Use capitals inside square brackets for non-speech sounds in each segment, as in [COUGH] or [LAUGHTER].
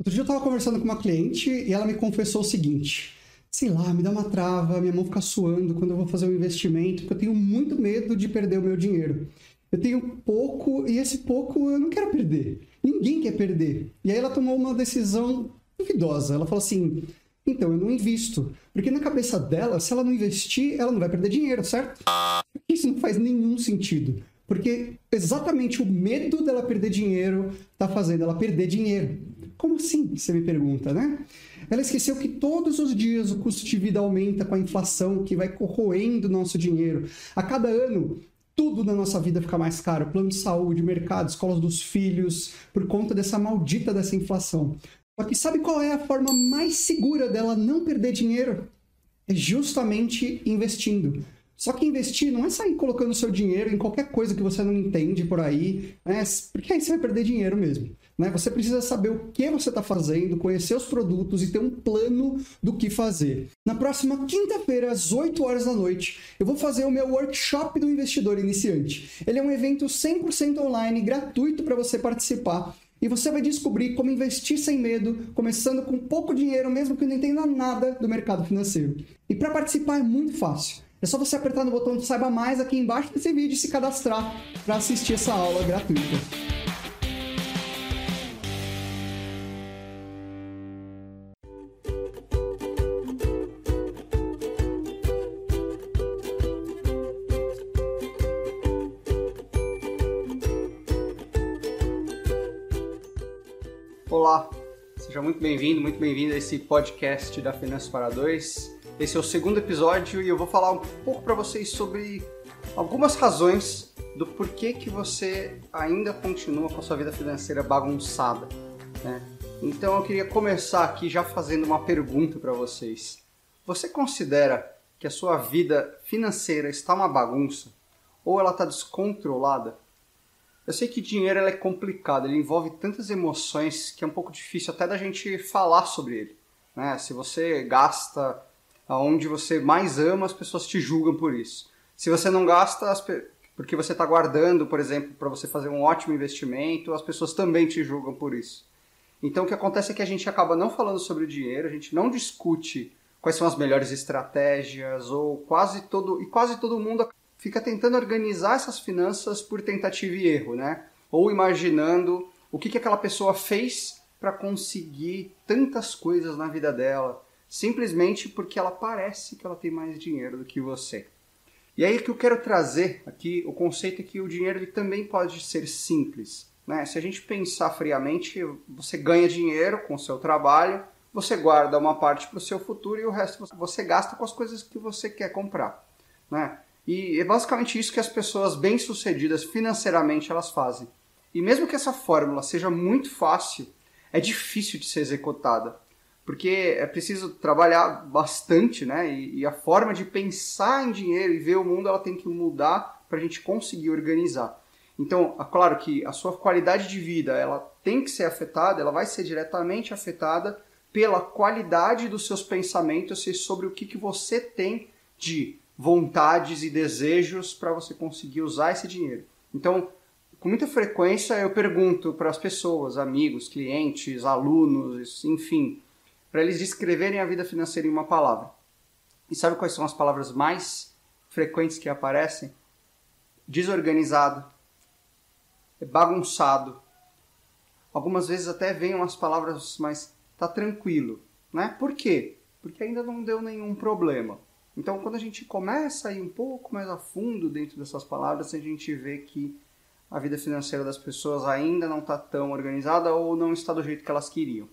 Outro dia eu estava conversando com uma cliente e ela me confessou o seguinte: sei lá, me dá uma trava, minha mão fica suando quando eu vou fazer um investimento, porque eu tenho muito medo de perder o meu dinheiro. Eu tenho pouco e esse pouco eu não quero perder. Ninguém quer perder. E aí ela tomou uma decisão duvidosa. Ela falou assim: então eu não invisto. Porque na cabeça dela, se ela não investir, ela não vai perder dinheiro, certo? Isso não faz nenhum sentido. Porque exatamente o medo dela perder dinheiro está fazendo ela perder dinheiro. Como assim? Você me pergunta, né? Ela esqueceu que todos os dias o custo de vida aumenta com a inflação que vai corroendo nosso dinheiro. A cada ano, tudo na nossa vida fica mais caro. Plano de saúde, mercado, escolas dos filhos, por conta dessa maldita dessa inflação. Só que sabe qual é a forma mais segura dela não perder dinheiro? É justamente investindo. Só que investir não é sair colocando seu dinheiro em qualquer coisa que você não entende por aí, né? porque aí você vai perder dinheiro mesmo. Né? Você precisa saber o que você está fazendo, conhecer os produtos e ter um plano do que fazer. Na próxima quinta-feira, às 8 horas da noite, eu vou fazer o meu workshop do investidor iniciante. Ele é um evento 100% online, gratuito para você participar. E você vai descobrir como investir sem medo, começando com pouco dinheiro, mesmo que não entenda nada do mercado financeiro. E para participar é muito fácil. É só você apertar no botão de Saiba Mais aqui embaixo desse vídeo e se cadastrar para assistir essa aula gratuita. Muito bem-vindo, muito bem-vindo a esse podcast da Finanças para Dois. Esse é o segundo episódio e eu vou falar um pouco para vocês sobre algumas razões do porquê que você ainda continua com a sua vida financeira bagunçada. Né? Então eu queria começar aqui já fazendo uma pergunta para vocês. Você considera que a sua vida financeira está uma bagunça ou ela está descontrolada? Eu sei que dinheiro é complicado, ele envolve tantas emoções que é um pouco difícil até da gente falar sobre ele. Né? Se você gasta aonde você mais ama, as pessoas te julgam por isso. Se você não gasta porque você está guardando, por exemplo, para você fazer um ótimo investimento, as pessoas também te julgam por isso. Então o que acontece é que a gente acaba não falando sobre o dinheiro, a gente não discute quais são as melhores estratégias ou quase todo e quase todo mundo fica tentando organizar essas finanças por tentativa e erro, né? Ou imaginando o que, que aquela pessoa fez para conseguir tantas coisas na vida dela, simplesmente porque ela parece que ela tem mais dinheiro do que você. E aí que eu quero trazer aqui o conceito é que o dinheiro ele também pode ser simples. Né? Se a gente pensar friamente, você ganha dinheiro com o seu trabalho, você guarda uma parte para o seu futuro e o resto você gasta com as coisas que você quer comprar. Né? E é basicamente isso que as pessoas bem-sucedidas financeiramente elas fazem. E mesmo que essa fórmula seja muito fácil, é difícil de ser executada porque é preciso trabalhar bastante, né? E, e, a forma de pensar em dinheiro e ver o mundo ela tem que mudar para a gente conseguir organizar. Então, é claro que a sua qualidade de vida ela tem que ser afetada, ela vai ser diretamente afetada pela qualidade dos seus pensamentos sobre o que, que você tem de vontades e desejos para você conseguir usar esse dinheiro. Então, com muita frequência eu pergunto para as pessoas, amigos, clientes, alunos, enfim, para eles descreverem a vida financeira em uma palavra. E sabe quais são as palavras mais frequentes que aparecem? Desorganizado, bagunçado. Algumas vezes até vêm umas palavras, mas tá tranquilo, né? Por quê? Porque ainda não deu nenhum problema. Então, quando a gente começa a ir um pouco mais a fundo dentro dessas palavras, a gente vê que a vida financeira das pessoas ainda não está tão organizada ou não está do jeito que elas queriam.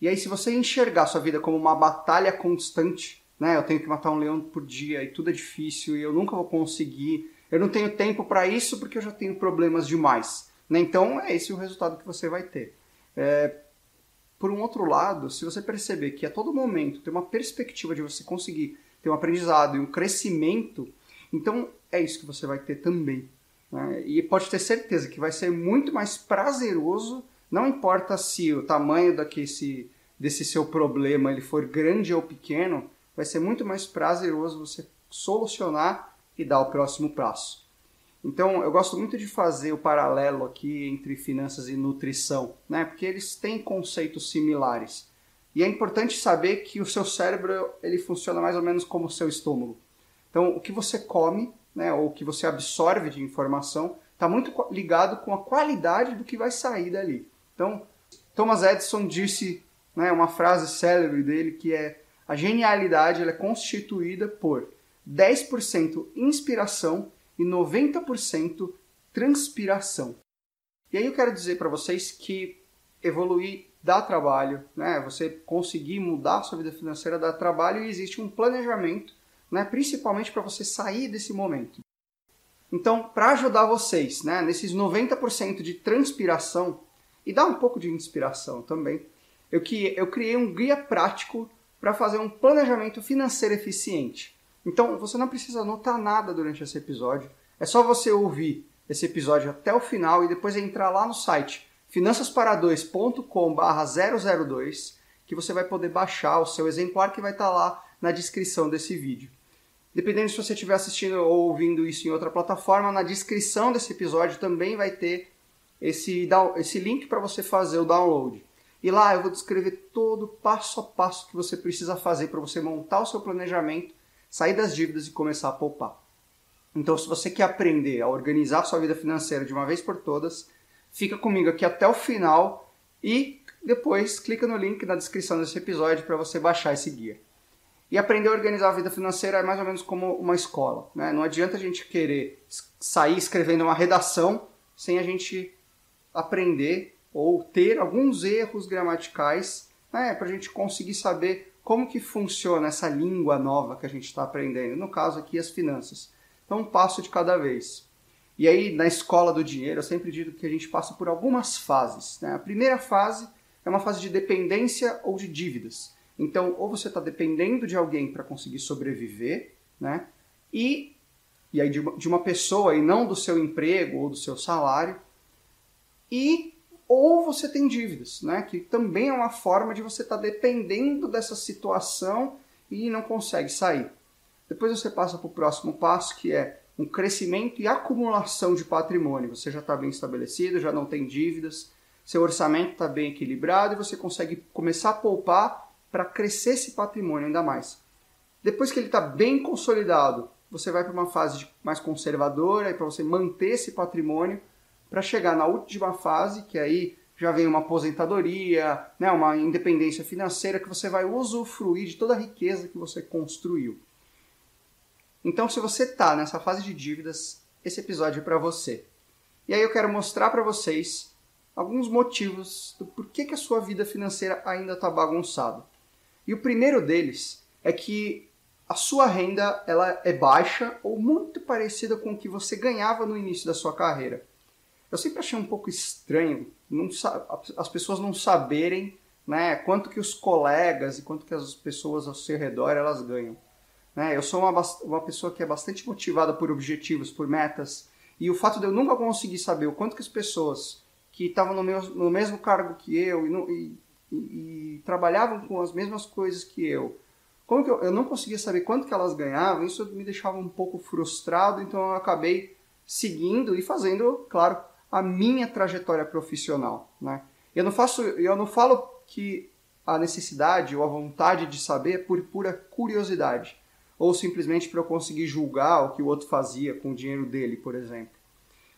E aí, se você enxergar sua vida como uma batalha constante, né? Eu tenho que matar um leão por dia e tudo é difícil e eu nunca vou conseguir. Eu não tenho tempo para isso porque eu já tenho problemas demais. Né? Então, é esse o resultado que você vai ter. É, por um outro lado, se você perceber que a todo momento tem uma perspectiva de você conseguir ter um aprendizado e um crescimento, então é isso que você vai ter também. Né? E pode ter certeza que vai ser muito mais prazeroso não importa se o tamanho daqui, desse seu problema ele for grande ou pequeno, vai ser muito mais prazeroso você solucionar e dar o próximo passo. Então, eu gosto muito de fazer o paralelo aqui entre finanças e nutrição, né? Porque eles têm conceitos similares. E é importante saber que o seu cérebro ele funciona mais ou menos como o seu estômago. Então, o que você come, né, ou o que você absorve de informação, está muito ligado com a qualidade do que vai sair dali. Então, Thomas Edison disse né, uma frase célebre dele que é a genialidade é constituída por 10% inspiração e 90% transpiração. E aí eu quero dizer para vocês que evoluir dá trabalho, né? Você conseguir mudar sua vida financeira dá trabalho e existe um planejamento, né? Principalmente para você sair desse momento. Então, para ajudar vocês, né, nesses 90% de transpiração e dar um pouco de inspiração também, eu, que, eu criei um guia prático para fazer um planejamento financeiro eficiente. Então, você não precisa anotar nada durante esse episódio, é só você ouvir esse episódio até o final e depois entrar lá no site finançaspara2.com/002 que você vai poder baixar o seu exemplar que vai estar lá na descrição desse vídeo. Dependendo se você estiver assistindo ou ouvindo isso em outra plataforma, na descrição desse episódio também vai ter esse, esse link para você fazer o download. E lá eu vou descrever todo o passo a passo que você precisa fazer para você montar o seu planejamento, sair das dívidas e começar a poupar. Então, se você quer aprender a organizar a sua vida financeira de uma vez por todas, fica comigo aqui até o final e depois clica no link na descrição desse episódio para você baixar esse guia. E aprender a organizar a vida financeira é mais ou menos como uma escola. Né? Não adianta a gente querer sair escrevendo uma redação sem a gente aprender ou ter alguns erros gramaticais né, para a gente conseguir saber como que funciona essa língua nova que a gente está aprendendo. No caso aqui, as finanças. Então, um passo de cada vez. E aí, na escola do dinheiro, eu sempre digo que a gente passa por algumas fases. Né? A primeira fase é uma fase de dependência ou de dívidas. Então, ou você está dependendo de alguém para conseguir sobreviver, né? E, e aí de uma, de uma pessoa e não do seu emprego ou do seu salário. E ou você tem dívidas, né? Que também é uma forma de você estar tá dependendo dessa situação e não consegue sair. Depois você passa para o próximo passo, que é um crescimento e acumulação de patrimônio. Você já está bem estabelecido, já não tem dívidas, seu orçamento está bem equilibrado e você consegue começar a poupar para crescer esse patrimônio ainda mais. Depois que ele está bem consolidado, você vai para uma fase mais conservadora e para você manter esse patrimônio para chegar na última fase, que aí já vem uma aposentadoria, né, uma independência financeira que você vai usufruir de toda a riqueza que você construiu. Então, se você está nessa fase de dívidas, esse episódio é para você. E aí eu quero mostrar para vocês alguns motivos do porquê que a sua vida financeira ainda está bagunçada. E o primeiro deles é que a sua renda ela é baixa ou muito parecida com o que você ganhava no início da sua carreira. Eu sempre achei um pouco estranho não, as pessoas não saberem né, quanto que os colegas e quanto que as pessoas ao seu redor elas ganham. Né? Eu sou uma, uma pessoa que é bastante motivada por objetivos, por metas, e o fato de eu nunca conseguir saber o quanto que as pessoas que estavam no, no mesmo cargo que eu e, no, e, e, e, trabalhavam com as mesmas coisas que eu, como que eu, eu não conseguia saber quanto que elas ganhavam, isso me deixava um pouco frustrado, então eu acabei seguindo e fazendo, claro, a minha trajetória profissional. Né? Eu não faço, eu não falo que a necessidade ou a vontade de saber é por pura curiosidade ou simplesmente para eu conseguir julgar o que o outro fazia com o dinheiro dele, por exemplo.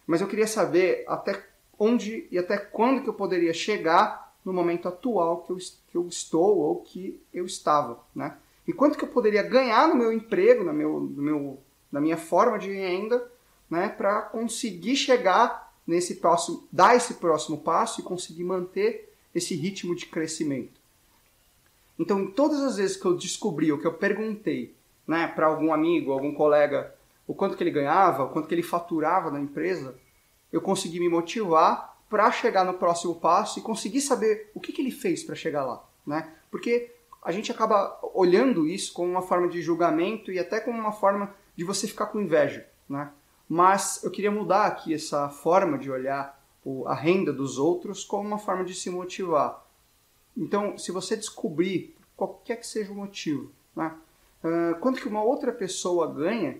Mas eu queria saber até onde e até quando que eu poderia chegar no momento atual que eu, que eu estou ou que eu estava, né? E quanto que eu poderia ganhar no meu emprego, no meu, no meu, na minha forma de renda, né? Para conseguir chegar nesse próximo, dar esse próximo passo e conseguir manter esse ritmo de crescimento. Então, todas as vezes que eu descobri, ou que eu perguntei né, para algum amigo, algum colega, o quanto que ele ganhava, o quanto que ele faturava na empresa, eu consegui me motivar para chegar no próximo passo e conseguir saber o que, que ele fez para chegar lá, né? Porque a gente acaba olhando isso como uma forma de julgamento e até como uma forma de você ficar com inveja, né? Mas eu queria mudar aqui essa forma de olhar a renda dos outros como uma forma de se motivar. Então, se você descobrir qualquer que seja o motivo, né? Uh, quanto que uma outra pessoa ganha,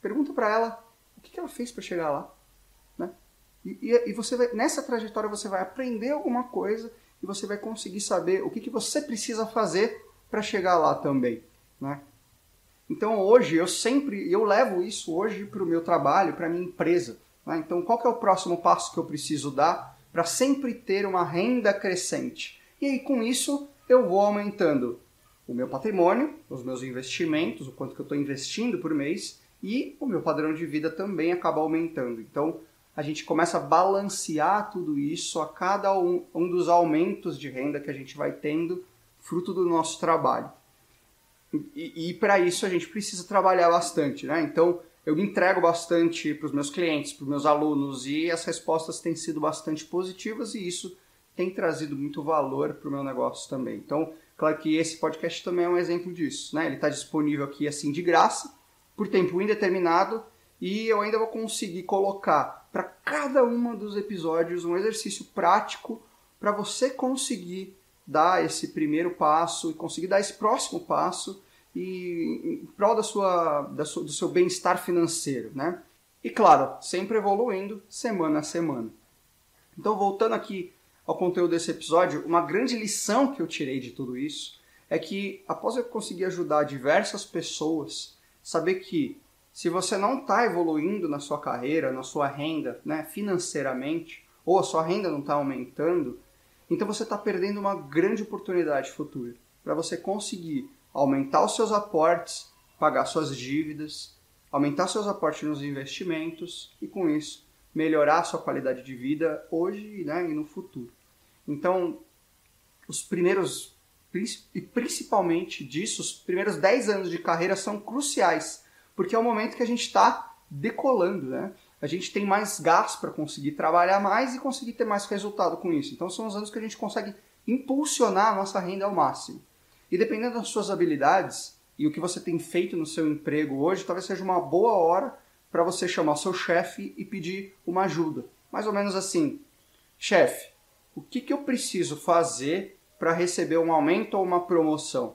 pergunta para ela o que, que ela fez para chegar lá, né? E, e, e, você vai, nessa trajetória você vai aprender alguma coisa e você vai conseguir saber o que, que você precisa fazer para chegar lá também, né? Então hoje eu sempre eu levo isso hoje para o meu trabalho, para minha empresa. Né? Então qual é o próximo passo que eu preciso dar para sempre ter uma renda crescente? E aí com isso eu vou aumentando o meu patrimônio, os meus investimentos, o quanto que eu estou investindo por mês e o meu padrão de vida também acaba aumentando. Então a gente começa a balancear tudo isso a cada um, um dos aumentos de renda que a gente vai tendo fruto do nosso trabalho. E, e para isso a gente precisa trabalhar bastante, né? Então eu entrego bastante para os meus clientes, para os meus alunos e as respostas têm sido bastante positivas e isso tem trazido muito valor para o meu negócio também. Então, claro que esse podcast também é um exemplo disso, né? Ele está disponível aqui assim de graça, por tempo indeterminado e eu ainda vou conseguir colocar para cada um dos episódios um exercício prático para você conseguir dar esse primeiro passo e conseguir dar esse próximo passo e em prol da sua, da sua do seu bem-estar financeiro, né? E claro, sempre evoluindo semana a semana. Então, voltando aqui ao conteúdo desse episódio, uma grande lição que eu tirei de tudo isso é que após eu conseguir ajudar diversas pessoas, saber que se você não está evoluindo na sua carreira, na sua renda, né, financeiramente, ou a sua renda não está aumentando, então você está perdendo uma grande oportunidade futura para você conseguir aumentar os seus aportes, pagar suas dívidas, aumentar seus aportes nos investimentos e com isso melhorar a sua qualidade de vida hoje né, e no futuro. Então, os primeiros e principalmente disso, os primeiros 10 anos de carreira são cruciais, porque é o momento que a gente está decolando, né? a gente tem mais gás para conseguir trabalhar mais e conseguir ter mais resultado com isso. Então são os anos que a gente consegue impulsionar a nossa renda ao máximo. E dependendo das suas habilidades e o que você tem feito no seu emprego hoje, talvez seja uma boa hora para você chamar seu chefe e pedir uma ajuda. Mais ou menos assim: chefe, o que, que eu preciso fazer para receber um aumento ou uma promoção?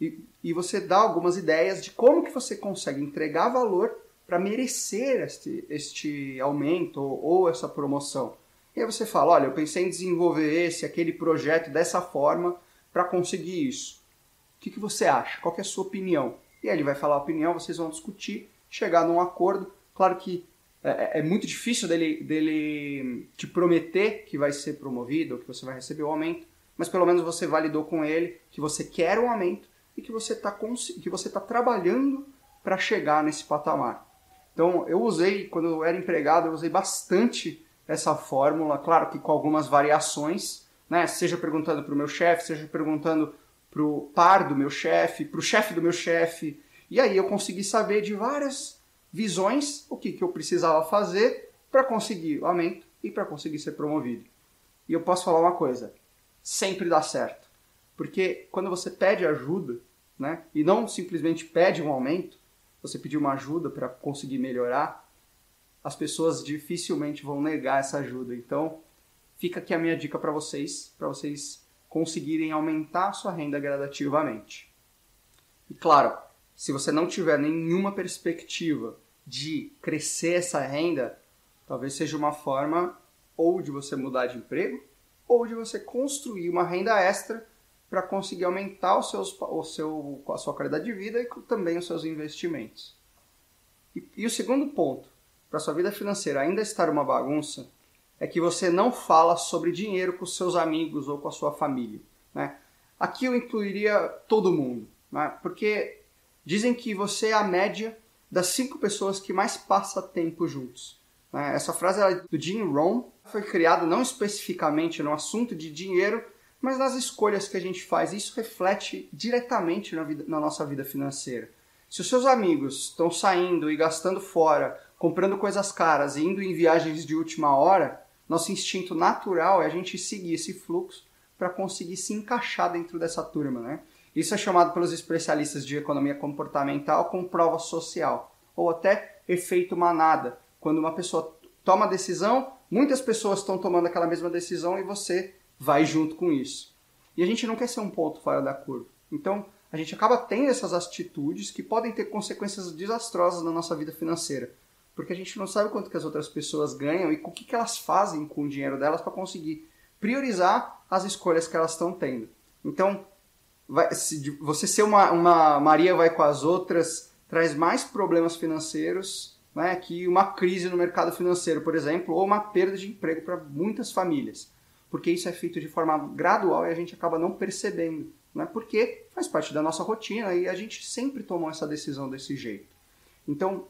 E, e você dá algumas ideias de como que você consegue entregar valor para merecer este, este aumento ou, ou essa promoção. E aí você fala, olha, eu pensei em desenvolver esse, aquele projeto dessa forma para conseguir isso. O que, que você acha? Qual é a sua opinião? E aí ele vai falar a opinião, vocês vão discutir, chegar num acordo. Claro que é, é, é muito difícil dele, dele te prometer que vai ser promovido ou que você vai receber o aumento, mas pelo menos você validou com ele que você quer um aumento e que você está que você tá trabalhando para chegar nesse patamar. Então, eu usei, quando eu era empregado, eu usei bastante essa fórmula, claro que com algumas variações, né? Seja perguntando para o meu chefe, seja perguntando para o par do meu chefe, para o chefe do meu chefe. E aí eu consegui saber de várias visões o que, que eu precisava fazer para conseguir o aumento e para conseguir ser promovido. E eu posso falar uma coisa, sempre dá certo. Porque quando você pede ajuda, né, e não simplesmente pede um aumento, você pedir uma ajuda para conseguir melhorar, as pessoas dificilmente vão negar essa ajuda. Então, fica aqui a minha dica para vocês, para vocês conseguirem aumentar a sua renda gradativamente. E claro, se você não tiver nenhuma perspectiva de crescer essa renda, talvez seja uma forma ou de você mudar de emprego ou de você construir uma renda extra para conseguir aumentar o seu, a sua qualidade de vida e também os seus investimentos. E, e o segundo ponto, para sua vida financeira ainda estar uma bagunça, é que você não fala sobre dinheiro com seus amigos ou com a sua família. Né? Aqui eu incluiria todo mundo, né? porque dizem que você é a média das cinco pessoas que mais passa tempo juntos. Né? Essa frase é do Jim Rohn, foi criada não especificamente no assunto de dinheiro, mas nas escolhas que a gente faz. Isso reflete diretamente na, vida, na nossa vida financeira. Se os seus amigos estão saindo e gastando fora, comprando coisas caras e indo em viagens de última hora, nosso instinto natural é a gente seguir esse fluxo para conseguir se encaixar dentro dessa turma, né? Isso é chamado pelos especialistas de economia comportamental como prova social, ou até efeito manada. Quando uma pessoa toma decisão, muitas pessoas estão tomando aquela mesma decisão e você vai junto com isso. E a gente não quer ser um ponto fora da curva. Então, a gente acaba tendo essas atitudes que podem ter consequências desastrosas na nossa vida financeira. porque a gente não sabe quanto que as outras pessoas ganham e o que, que elas fazem com o dinheiro delas para conseguir priorizar as escolhas que elas estão tendo. Então, vai, se você ser uma, uma Maria vai com as outras traz mais problemas financeiros né, que uma crise no mercado financeiro, por exemplo, ou uma perda de emprego para muitas famílias. Porque isso é feito de forma gradual e a gente acaba não percebendo. Né, porque faz parte da nossa rotina e a gente sempre tomou essa decisão desse jeito. Então,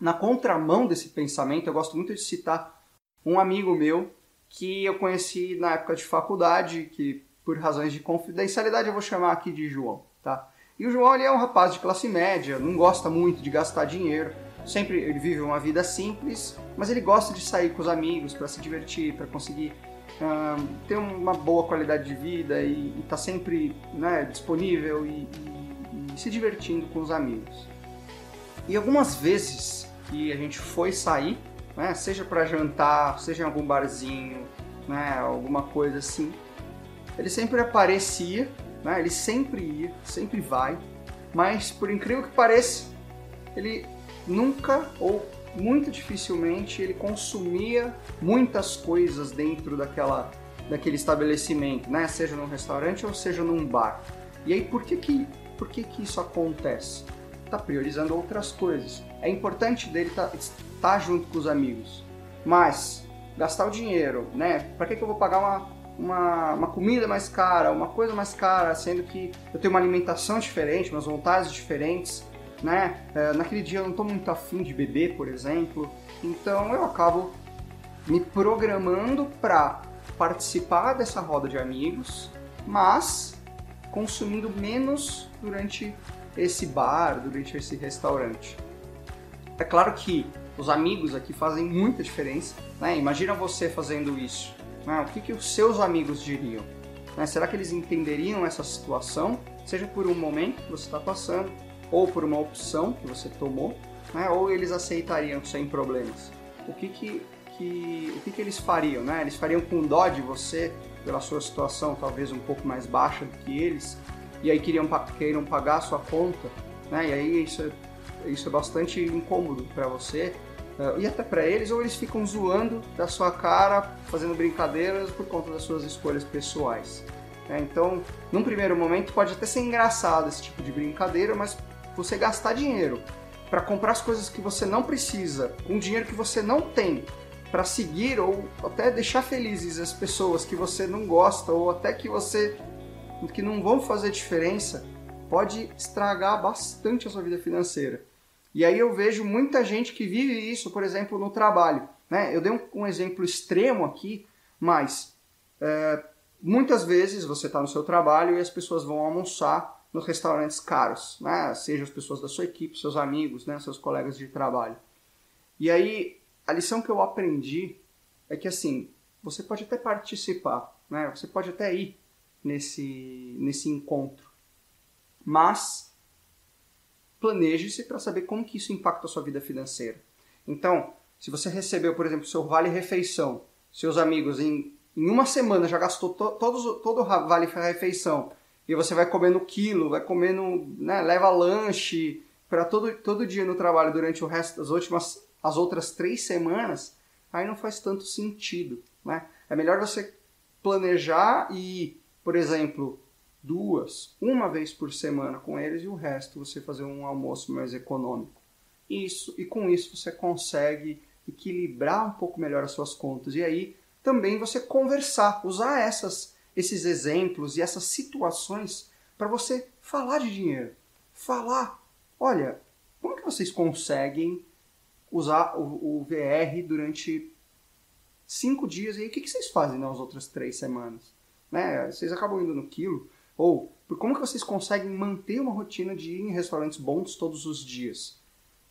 na contramão desse pensamento, eu gosto muito de citar um amigo meu que eu conheci na época de faculdade, que por razões de confidencialidade eu vou chamar aqui de João, tá? E o João ele é um rapaz de classe média, não gosta muito de gastar dinheiro, sempre ele vive uma vida simples, mas ele gosta de sair com os amigos para se divertir, para conseguir uh, ter uma boa qualidade de vida e estar tá sempre né, disponível e, e, e se divertindo com os amigos. E algumas vezes que a gente foi sair, né? Seja para jantar, seja em algum barzinho, né? Alguma coisa assim. Ele sempre aparecia, né? Ele sempre ia, sempre vai. Mas por incrível que pareça, ele nunca ou muito dificilmente ele consumia muitas coisas dentro daquela daquele estabelecimento, né? Seja num restaurante ou seja num bar. E aí por que que por que que isso acontece? Tá priorizando outras coisas. É importante dele estar tá, tá junto com os amigos. Mas gastar o dinheiro, né? Para que, que eu vou pagar uma, uma, uma, comida mais cara, uma coisa mais cara, sendo que eu tenho uma alimentação diferente, umas vontades diferentes, né? É, naquele dia eu não estou muito afim de beber, por exemplo. Então eu acabo me programando para participar dessa roda de amigos, mas consumindo menos durante esse bar, durante esse restaurante. É claro que os amigos aqui fazem muita diferença. Né? Imagina você fazendo isso. Né? O que, que os seus amigos diriam? Né? Será que eles entenderiam essa situação, seja por um momento que você está passando, ou por uma opção que você tomou, né? ou eles aceitariam sem problemas? O que, que, que, o que, que eles fariam? Né? Eles fariam com dó de você pela sua situação talvez um pouco mais baixa do que eles, e aí queriam, queiram pagar a sua conta, né? e aí isso é, isso é bastante incômodo para você, e até para eles, ou eles ficam zoando da sua cara, fazendo brincadeiras por conta das suas escolhas pessoais. É, então, num primeiro momento, pode até ser engraçado esse tipo de brincadeira, mas você gastar dinheiro para comprar as coisas que você não precisa, com dinheiro que você não tem, para seguir ou até deixar felizes as pessoas que você não gosta ou até que você que não vão fazer diferença, pode estragar bastante a sua vida financeira. E aí eu vejo muita gente que vive isso, por exemplo, no trabalho. Né? Eu dei um, um exemplo extremo aqui, mas é, muitas vezes você está no seu trabalho e as pessoas vão almoçar nos restaurantes caros, né? seja as pessoas da sua equipe, seus amigos, né? seus colegas de trabalho. E aí a lição que eu aprendi é que assim, você pode até participar, né? você pode até ir nesse, nesse encontro, mas planeje-se para saber como que isso impacta a sua vida financeira. Então, se você recebeu, por exemplo, seu vale-refeição, seus amigos em, em uma semana já gastou to, todos, todo o vale-refeição, e você vai comendo quilo, vai comendo, né, leva lanche para todo, todo dia no trabalho durante o resto das últimas, as outras três semanas, aí não faz tanto sentido, né? É melhor você planejar e, por exemplo, duas, uma vez por semana com eles e o resto você fazer um almoço mais econômico. Isso e com isso você consegue equilibrar um pouco melhor as suas contas e aí também você conversar, usar essas esses exemplos e essas situações para você falar de dinheiro, falar, olha, como que vocês conseguem usar o, o VR durante cinco dias e aí o que, que vocês fazem nas outras três semanas? Né? Vocês acabam indo no quilo, ou como que vocês conseguem manter uma rotina de ir em restaurantes bons todos os dias?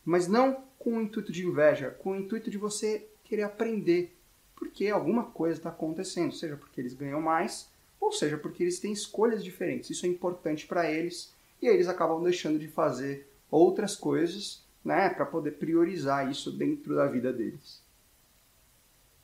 Mas não com o intuito de inveja, com o intuito de você querer aprender porque alguma coisa está acontecendo, seja porque eles ganham mais, ou seja porque eles têm escolhas diferentes. Isso é importante para eles e aí eles acabam deixando de fazer outras coisas, né, para poder priorizar isso dentro da vida deles.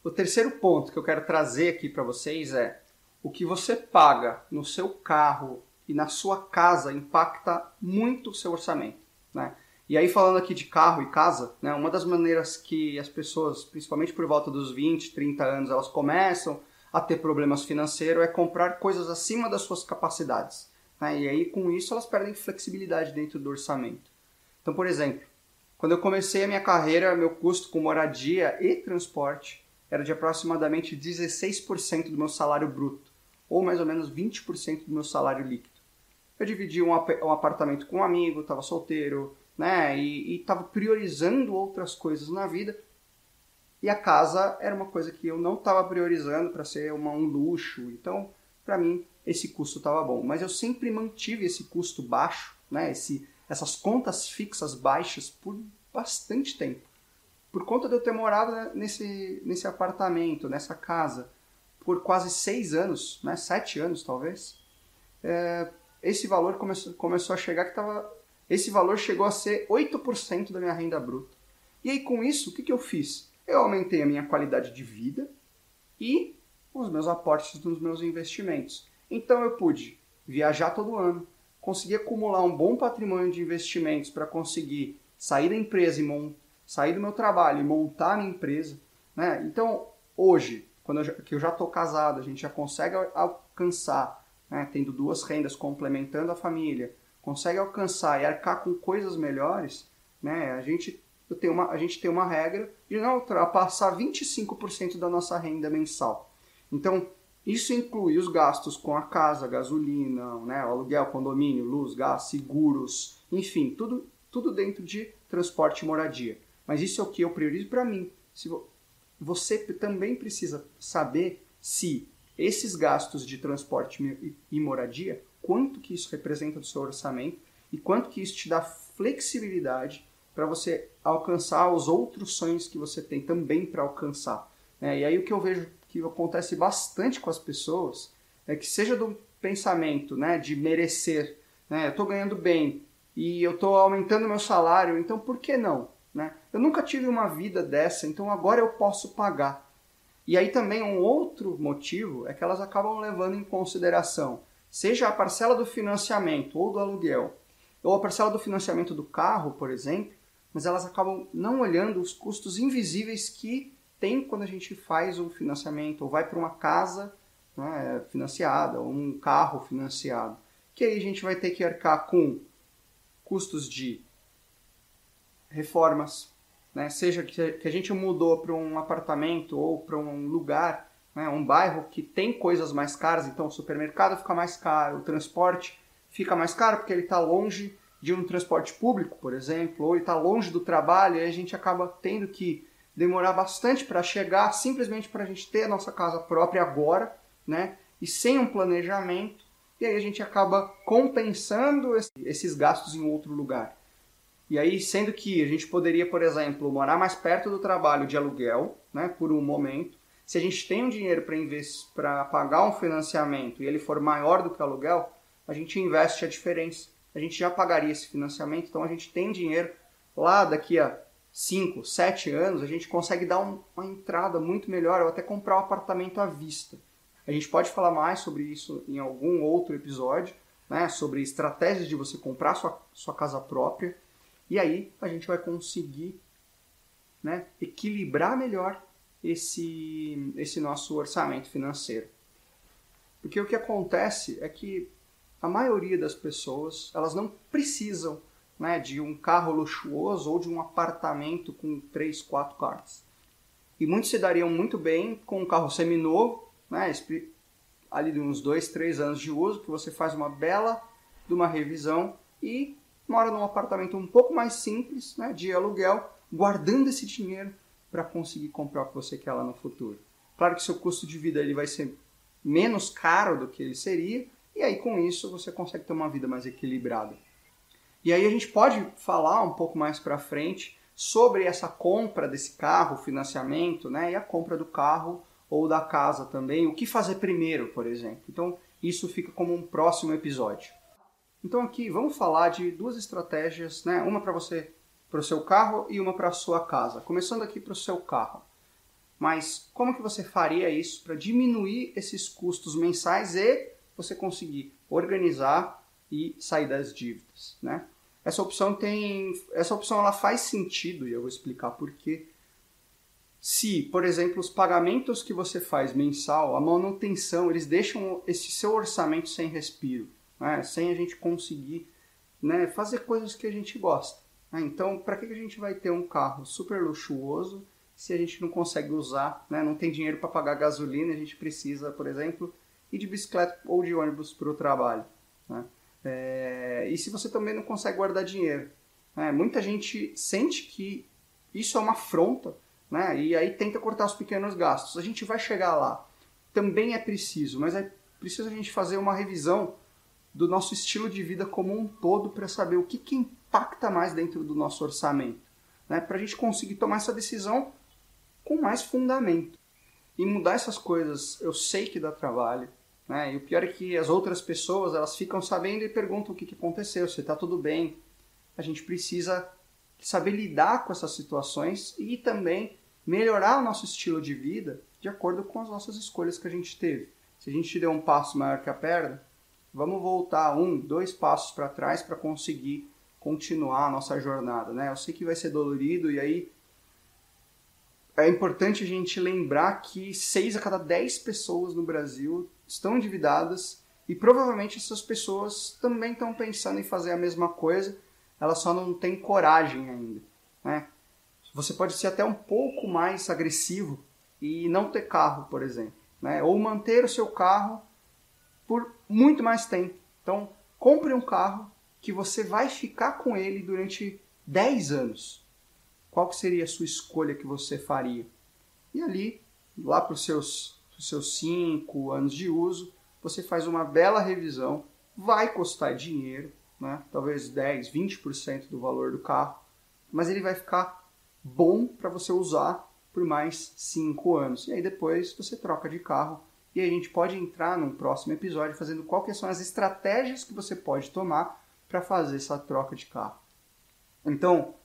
O terceiro ponto que eu quero trazer aqui para vocês é o que você paga no seu carro e na sua casa impacta muito o seu orçamento. Né? E aí falando aqui de carro e casa, né, uma das maneiras que as pessoas, principalmente por volta dos 20, 30 anos, elas começam a ter problemas financeiros é comprar coisas acima das suas capacidades. Né? E aí com isso elas perdem flexibilidade dentro do orçamento. Então, por exemplo, quando eu comecei a minha carreira, meu custo com moradia e transporte era de aproximadamente 16% do meu salário bruto, ou mais ou menos 20% do meu salário líquido. Eu dividi um, um apartamento com um amigo, estava solteiro, né? E estava priorizando outras coisas na vida. E a casa era uma coisa que eu não estava priorizando para ser uma, um luxo. Então, para mim, esse custo estava bom. Mas eu sempre mantive esse custo baixo, né? Esse, essas contas fixas baixas por bastante tempo. Por conta de eu ter morado nesse, nesse apartamento, nessa casa, por quase seis anos, né? sete anos talvez, é, esse valor começou, começou a chegar que estava esse valor chegou a ser 8% da minha renda bruta. E aí, com isso, o que, que eu fiz? Eu aumentei a minha qualidade de vida e os meus aportes nos meus investimentos. Então, eu pude viajar todo ano, conseguir acumular um bom patrimônio de investimentos para conseguir sair da empresa e sair do meu trabalho e montar a minha empresa. Né? Então, hoje, quando eu que eu já estou casado, a gente já consegue alcançar, né, tendo duas rendas complementando a família, consegue alcançar e arcar com coisas melhores, né, a gente tem uma, a gente tem uma regra de não ultrapassar 25% da nossa renda mensal. Então, isso inclui os gastos com a casa, gasolina, né, aluguel, condomínio, luz, gás, seguros, enfim, tudo, tudo dentro de transporte e moradia. Mas isso é o que eu priorizo para mim. Se você também precisa saber se esses gastos de transporte e moradia quanto que isso representa do seu orçamento e quanto que isso te dá flexibilidade para você alcançar os outros sonhos que você tem também para alcançar. É, e aí o que eu vejo que acontece bastante com as pessoas é que seja do pensamento né, de merecer, né, eu estou ganhando bem e eu estou aumentando meu salário, então por que não? Né? Eu nunca tive uma vida dessa, então agora eu posso pagar. E aí também um outro motivo é que elas acabam levando em consideração seja a parcela do financiamento ou do aluguel, ou a parcela do financiamento do carro, por exemplo, mas elas acabam não olhando os custos invisíveis que tem quando a gente faz um financiamento ou vai para uma casa né, financiada ou um carro financiado. Que aí a gente vai ter que arcar com custos de reformas, né, seja que a gente mudou para um apartamento ou para um lugar né, um bairro que tem coisas mais caras, então o supermercado fica mais caro, o transporte fica mais caro porque ele está longe de um transporte público, por exemplo, ou ele está longe do trabalho e a gente acaba tendo que demorar bastante para chegar, simplesmente para a gente ter a nossa casa própria agora, né? E sem um planejamento, e aí a gente acaba compensando esses gastos em outro lugar. E aí, sendo que a gente poderia, por exemplo, morar mais perto do trabalho de aluguel, né, por um momento, se a gente tem um dinheiro para pagar um financiamento e ele for maior do que o aluguel, a gente investe a diferença. A gente já pagaria esse financiamento, então a gente tem dinheiro lá daqui a 5, 7 anos, a gente consegue dar um, uma entrada muito melhor ou até comprar um apartamento à vista. A gente pode falar mais sobre isso em algum outro episódio, né, sobre estratégias de você comprar sua, sua casa própria. E aí a gente vai conseguir né, equilibrar melhor esse, esse nosso orçamento financeiro. Porque o que acontece é que a maioria das pessoas elas não precisam né, de um carro luxuoso ou de um apartamento com três, quatro quartos. E muitos se dariam muito bem com um carro seminovo, né, ali de uns dois, três anos de uso, que você faz uma bela de uma revisão e mora num apartamento um pouco mais simples, né, de aluguel, guardando esse dinheiro para conseguir comprar o que você quer lá no futuro. Claro que seu custo de vida ele vai ser menos caro do que ele seria, e aí com isso você consegue ter uma vida mais equilibrada. E aí a gente pode falar um pouco mais para frente sobre essa compra desse carro, financiamento, né, e a compra do carro ou da casa também, o que fazer primeiro, por exemplo. Então, isso fica como um próximo episódio. Então aqui vamos falar de duas estratégias, né, uma para você para o seu carro e uma para a sua casa. Começando aqui para o seu carro. Mas como que você faria isso para diminuir esses custos mensais e você conseguir organizar e sair das dívidas, né? essa opção tem, essa opção ela faz sentido e eu vou explicar por quê. Se, por exemplo, os pagamentos que você faz mensal, a manutenção, eles deixam esse seu orçamento sem respiro, né? sem a gente conseguir né, fazer coisas que a gente gosta. Né? Então, para que a gente vai ter um carro super luxuoso se a gente não consegue usar, né? não tem dinheiro para pagar gasolina, a gente precisa, por exemplo, ir de bicicleta ou de ônibus para o trabalho. Né? É, e se você também não consegue guardar dinheiro. Né? Muita gente sente que isso é uma afronta né? e aí tenta cortar os pequenos gastos. A gente vai chegar lá. Também é preciso, mas é preciso a gente fazer uma revisão do nosso estilo de vida como um todo para saber o que, que impacta mais dentro do nosso orçamento. Né? Para a gente conseguir tomar essa decisão com mais fundamento. E mudar essas coisas eu sei que dá trabalho, né? E o pior é que as outras pessoas, elas ficam sabendo e perguntam o que, que aconteceu, se está tudo bem. A gente precisa saber lidar com essas situações e também melhorar o nosso estilo de vida de acordo com as nossas escolhas que a gente teve. Se a gente deu um passo maior que a perna, vamos voltar um, dois passos para trás para conseguir continuar a nossa jornada, né? Eu sei que vai ser dolorido e aí é importante a gente lembrar que 6 a cada 10 pessoas no Brasil estão endividadas e provavelmente essas pessoas também estão pensando em fazer a mesma coisa, elas só não têm coragem ainda. Né? Você pode ser até um pouco mais agressivo e não ter carro, por exemplo, né? ou manter o seu carro por muito mais tempo. Então, compre um carro que você vai ficar com ele durante 10 anos qual que seria a sua escolha que você faria? E ali, lá para os seus, seus cinco anos de uso, você faz uma bela revisão, vai custar dinheiro, né? talvez 10, 20% do valor do carro, mas ele vai ficar bom para você usar por mais 5 anos. E aí depois você troca de carro e a gente pode entrar num próximo episódio fazendo quais são as estratégias que você pode tomar para fazer essa troca de carro. Então,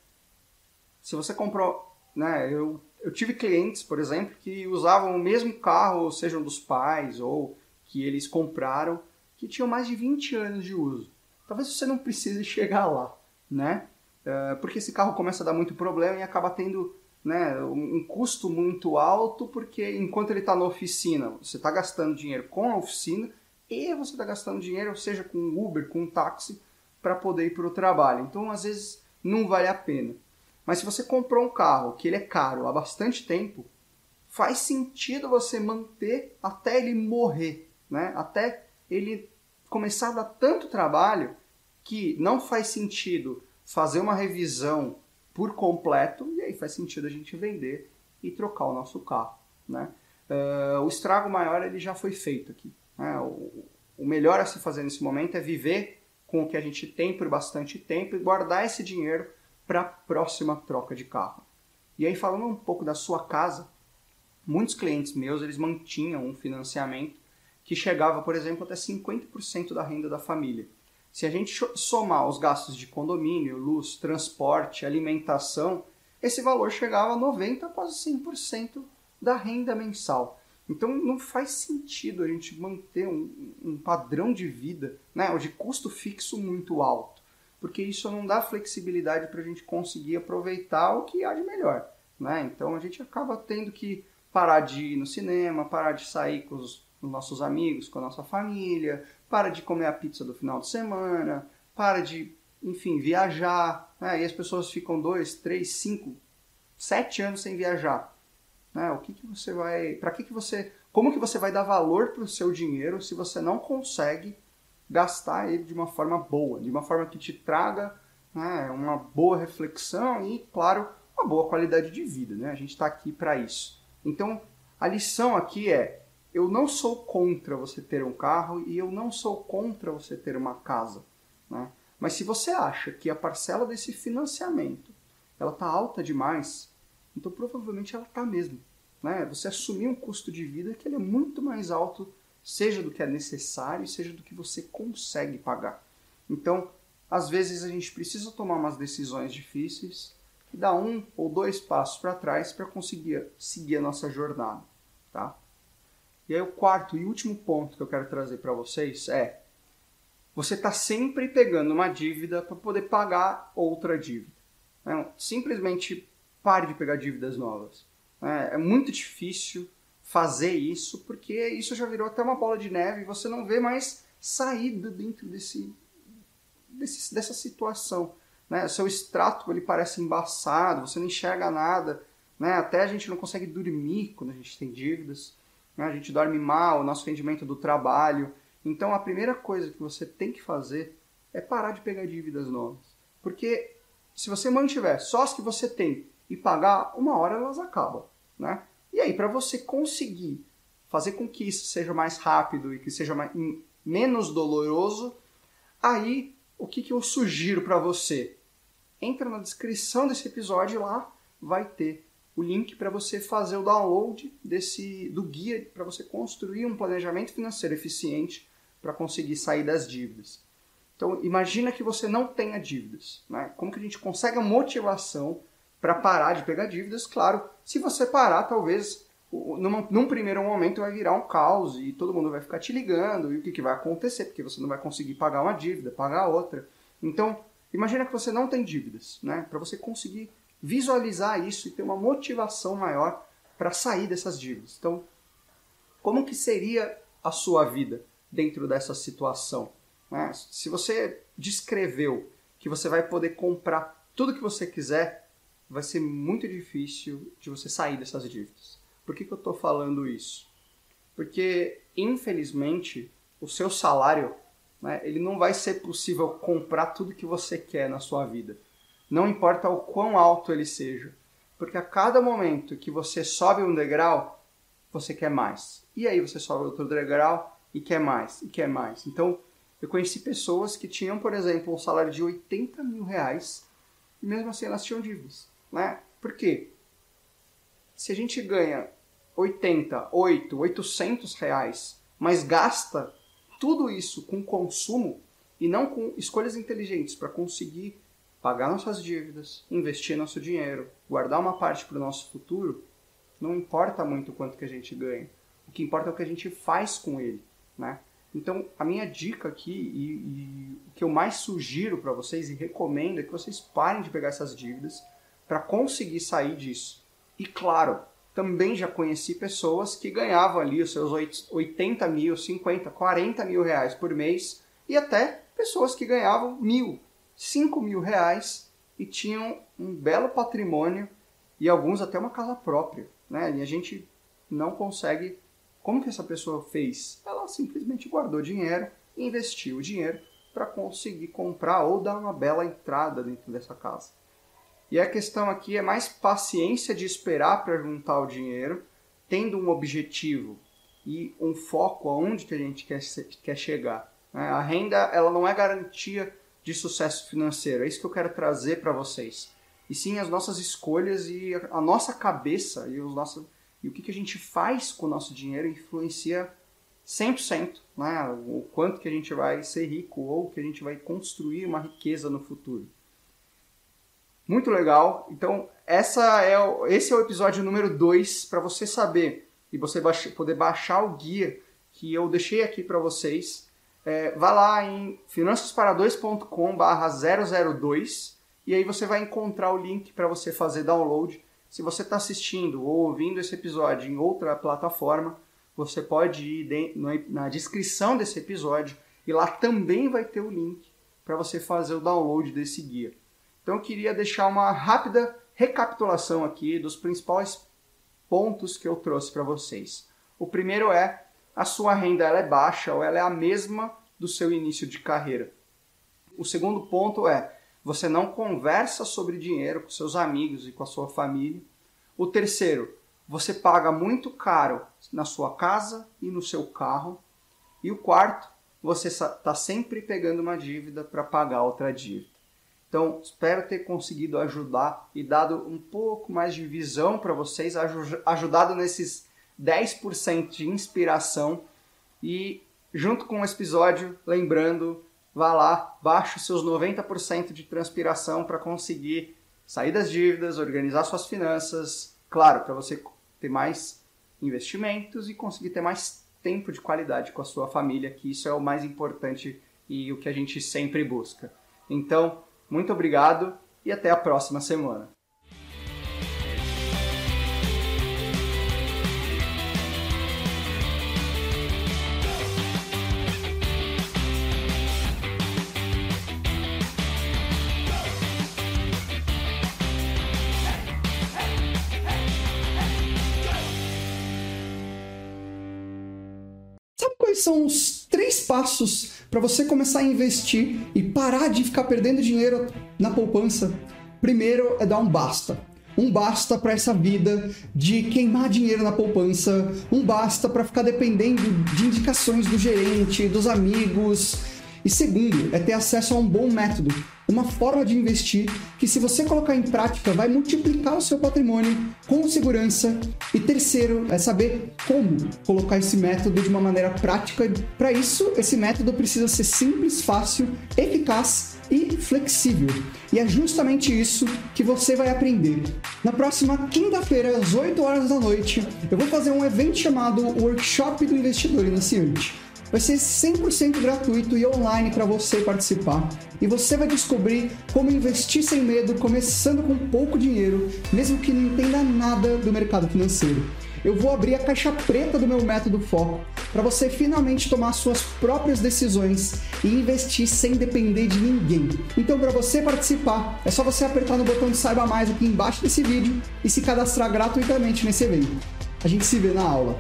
se você comprou, né, eu, eu tive clientes, por exemplo, que usavam o mesmo carro, sejam dos pais ou que eles compraram, que tinham mais de 20 anos de uso. Talvez você não precise [LAUGHS] chegar lá, né? É, porque esse carro começa a dar muito problema e acaba tendo né, um custo muito alto, porque enquanto ele está na oficina, você está gastando dinheiro com a oficina e você está gastando dinheiro, seja com Uber, com táxi, para poder ir para o trabalho. Então, às vezes, não vale a pena. Mas se você comprou um carro que ele é caro há bastante tempo, faz sentido você manter até ele morrer, né? Até ele começar a dar tanto trabalho que não faz sentido fazer uma revisão por completo e aí faz sentido a gente vender e trocar o nosso carro, né? Uh, o estrago maior ele já foi feito aqui. Né? O, o melhor a se fazer nesse momento é viver com o que a gente tem por bastante tempo e guardar esse dinheiro para a próxima troca de carro. E aí falando um pouco da sua casa, muitos clientes meus eles mantinham um financiamento que chegava, por exemplo, até 50% da renda da família. Se a gente somar os gastos de condomínio, luz, transporte, alimentação, esse valor chegava a 90, quase 100% da renda mensal. Então não faz sentido a gente manter um, um padrão de vida, né, ou de custo fixo muito alto porque isso não dá flexibilidade para a gente conseguir aproveitar o que há de melhor. Né? Então a gente acaba tendo que parar de ir no cinema, parar de sair com os, com os nossos amigos, com a nossa família, para de comer a pizza do final de semana, para de, enfim, viajar. Né? E as pessoas ficam dois, três, cinco, sete anos sem viajar. Né? O que, que você vai. Para que, que você. Como que você vai dar valor para o seu dinheiro se você não consegue gastar ele de uma forma boa, de uma forma que te traga né, uma boa reflexão e, claro, uma boa qualidade de vida. Né? A gente está aqui para isso. Então, a lição aqui é: eu não sou contra você ter um carro e eu não sou contra você ter uma casa. Né? Mas se você acha que a parcela desse financiamento ela está alta demais, então provavelmente ela está mesmo. Né? Você assumir um custo de vida que ele é muito mais alto seja do que é necessário, seja do que você consegue pagar. Então, às vezes a gente precisa tomar umas decisões difíceis e dar um ou dois passos para trás para conseguir seguir a nossa jornada, tá? E aí o quarto e último ponto que eu quero trazer para vocês é você está sempre pegando uma dívida para poder pagar outra dívida. Né? Simplesmente pare de pegar dívidas novas. Né? É muito difícil fazer isso porque isso já virou até uma bola de neve e você não vê mais saída dentro desse, desse dessa situação. Né? O seu extrato ele parece embaçado, você não enxerga nada. Né? Até a gente não consegue dormir quando a gente tem dívidas. Né? A gente dorme mal, o nosso rendimento do trabalho. Então a primeira coisa que você tem que fazer é parar de pegar dívidas novas. Porque se você mantiver só as que você tem e pagar, uma hora elas acabam. Né? E aí, para você conseguir fazer com que isso seja mais rápido e que seja mais, menos doloroso, aí o que, que eu sugiro para você? Entra na descrição desse episódio lá, vai ter o link para você fazer o download desse do guia para você construir um planejamento financeiro eficiente para conseguir sair das dívidas. Então, imagina que você não tenha dívidas. Né? Como que a gente consegue a motivação para parar de pegar dívidas? Claro, se você parar, talvez num, num, primeiro momento vai virar um caos e todo mundo vai ficar te ligando e o que, que vai acontecer, porque você não vai conseguir pagar uma dívida, pagar outra. Então, imagina que você não tem dívidas, né? Para você conseguir visualizar isso e ter uma motivação maior para sair dessas dívidas. Então, como que seria a sua vida dentro dessa situação? Né? Se você descreveu que você vai poder comprar tudo que você quiser, vai ser muito difícil de você sair dessas dívidas. Por que, que eu estou falando isso? Porque, infelizmente, o seu salário, né, ele não vai ser possível comprar tudo que você quer na sua vida. Não importa o quão alto ele seja. Porque a cada momento que você sobe um degrau, você quer mais. E aí você sobe outro degrau e quer mais, e quer mais. Então, eu conheci pessoas que tinham, por exemplo, um salário de 80 mil reais e mesmo assim elas tinham dívidas. Né? Por quê? Se a gente ganha 80, 8, 800 reais, mas gasta tudo isso com consumo e não com escolhas inteligentes para conseguir pagar nossas dívidas, investir nosso dinheiro, guardar uma parte para o nosso futuro, não importa muito quanto que a gente ganha. O que importa é o que a gente faz com ele, né? Então, a minha dica aqui e, e o que eu mais sugiro para vocês e recomendo é que vocês parem de pegar essas dívidas para conseguir sair disso. E claro, também já conheci pessoas que ganhavam ali os seus 80 mil, 50, 40 mil reais por mês e até pessoas que ganhavam mil, 5 mil reais e tinham um belo patrimônio e alguns até uma casa própria. Né? E a gente não consegue. Como que essa pessoa fez? Ela simplesmente guardou dinheiro investiu o dinheiro para conseguir comprar ou dar uma bela entrada dentro dessa casa. E a questão aqui é mais paciência de esperar para juntar o dinheiro, tendo um objetivo e um foco aonde que a gente quer, quer chegar. Né? A renda ela não é garantia de sucesso financeiro, é isso que eu quero trazer para vocês. E sim as nossas escolhas e a nossa cabeça e, os nossos, e o que, que a gente faz com o nosso dinheiro influencia 100%, né? o quanto que a gente vai ser rico ou que a gente vai construir uma riqueza no futuro. Muito legal. Então, essa é o, esse é o episódio número 2 para você saber e você baixa, poder baixar o guia que eu deixei aqui para vocês. É, vá lá em finançaspara2.com/002 e aí você vai encontrar o link para você fazer download. Se você está assistindo ou ouvindo esse episódio em outra plataforma, você pode ir na descrição desse episódio e lá também vai ter o link para você fazer o download desse guia. Então eu queria deixar uma rápida recapitulação aqui dos principais pontos que eu trouxe para vocês. O primeiro é a sua renda ela é baixa ou ela é a mesma do seu início de carreira. O segundo ponto é você não conversa sobre dinheiro com seus amigos e com a sua família. O terceiro, você paga muito caro na sua casa e no seu carro. E o quarto, você está sempre pegando uma dívida para pagar outra dívida. Então, espero ter conseguido ajudar e dado um pouco mais de visão para vocês, ajudado nesses 10% de inspiração. E junto com o episódio, lembrando, vá lá, baixe os seus 90% de transpiração para conseguir sair das dívidas, organizar suas finanças, claro, para você ter mais investimentos e conseguir ter mais tempo de qualidade com a sua família, que isso é o mais importante e o que a gente sempre busca. Então, muito obrigado e até a próxima semana. Passos para você começar a investir e parar de ficar perdendo dinheiro na poupança? Primeiro é dar um basta. Um basta para essa vida de queimar dinheiro na poupança, um basta para ficar dependendo de indicações do gerente, dos amigos, e segundo, é ter acesso a um bom método, uma forma de investir que, se você colocar em prática, vai multiplicar o seu patrimônio com segurança. E terceiro, é saber como colocar esse método de uma maneira prática. Para isso, esse método precisa ser simples, fácil, eficaz e flexível. E é justamente isso que você vai aprender. Na próxima quinta-feira, às 8 horas da noite, eu vou fazer um evento chamado Workshop do Investidor Iniciante. Vai ser 100% gratuito e online para você participar. E você vai descobrir como investir sem medo, começando com pouco dinheiro, mesmo que não entenda nada do mercado financeiro. Eu vou abrir a caixa preta do meu método Foco para você finalmente tomar suas próprias decisões e investir sem depender de ninguém. Então, para você participar, é só você apertar no botão de saiba mais aqui embaixo desse vídeo e se cadastrar gratuitamente nesse evento. A gente se vê na aula.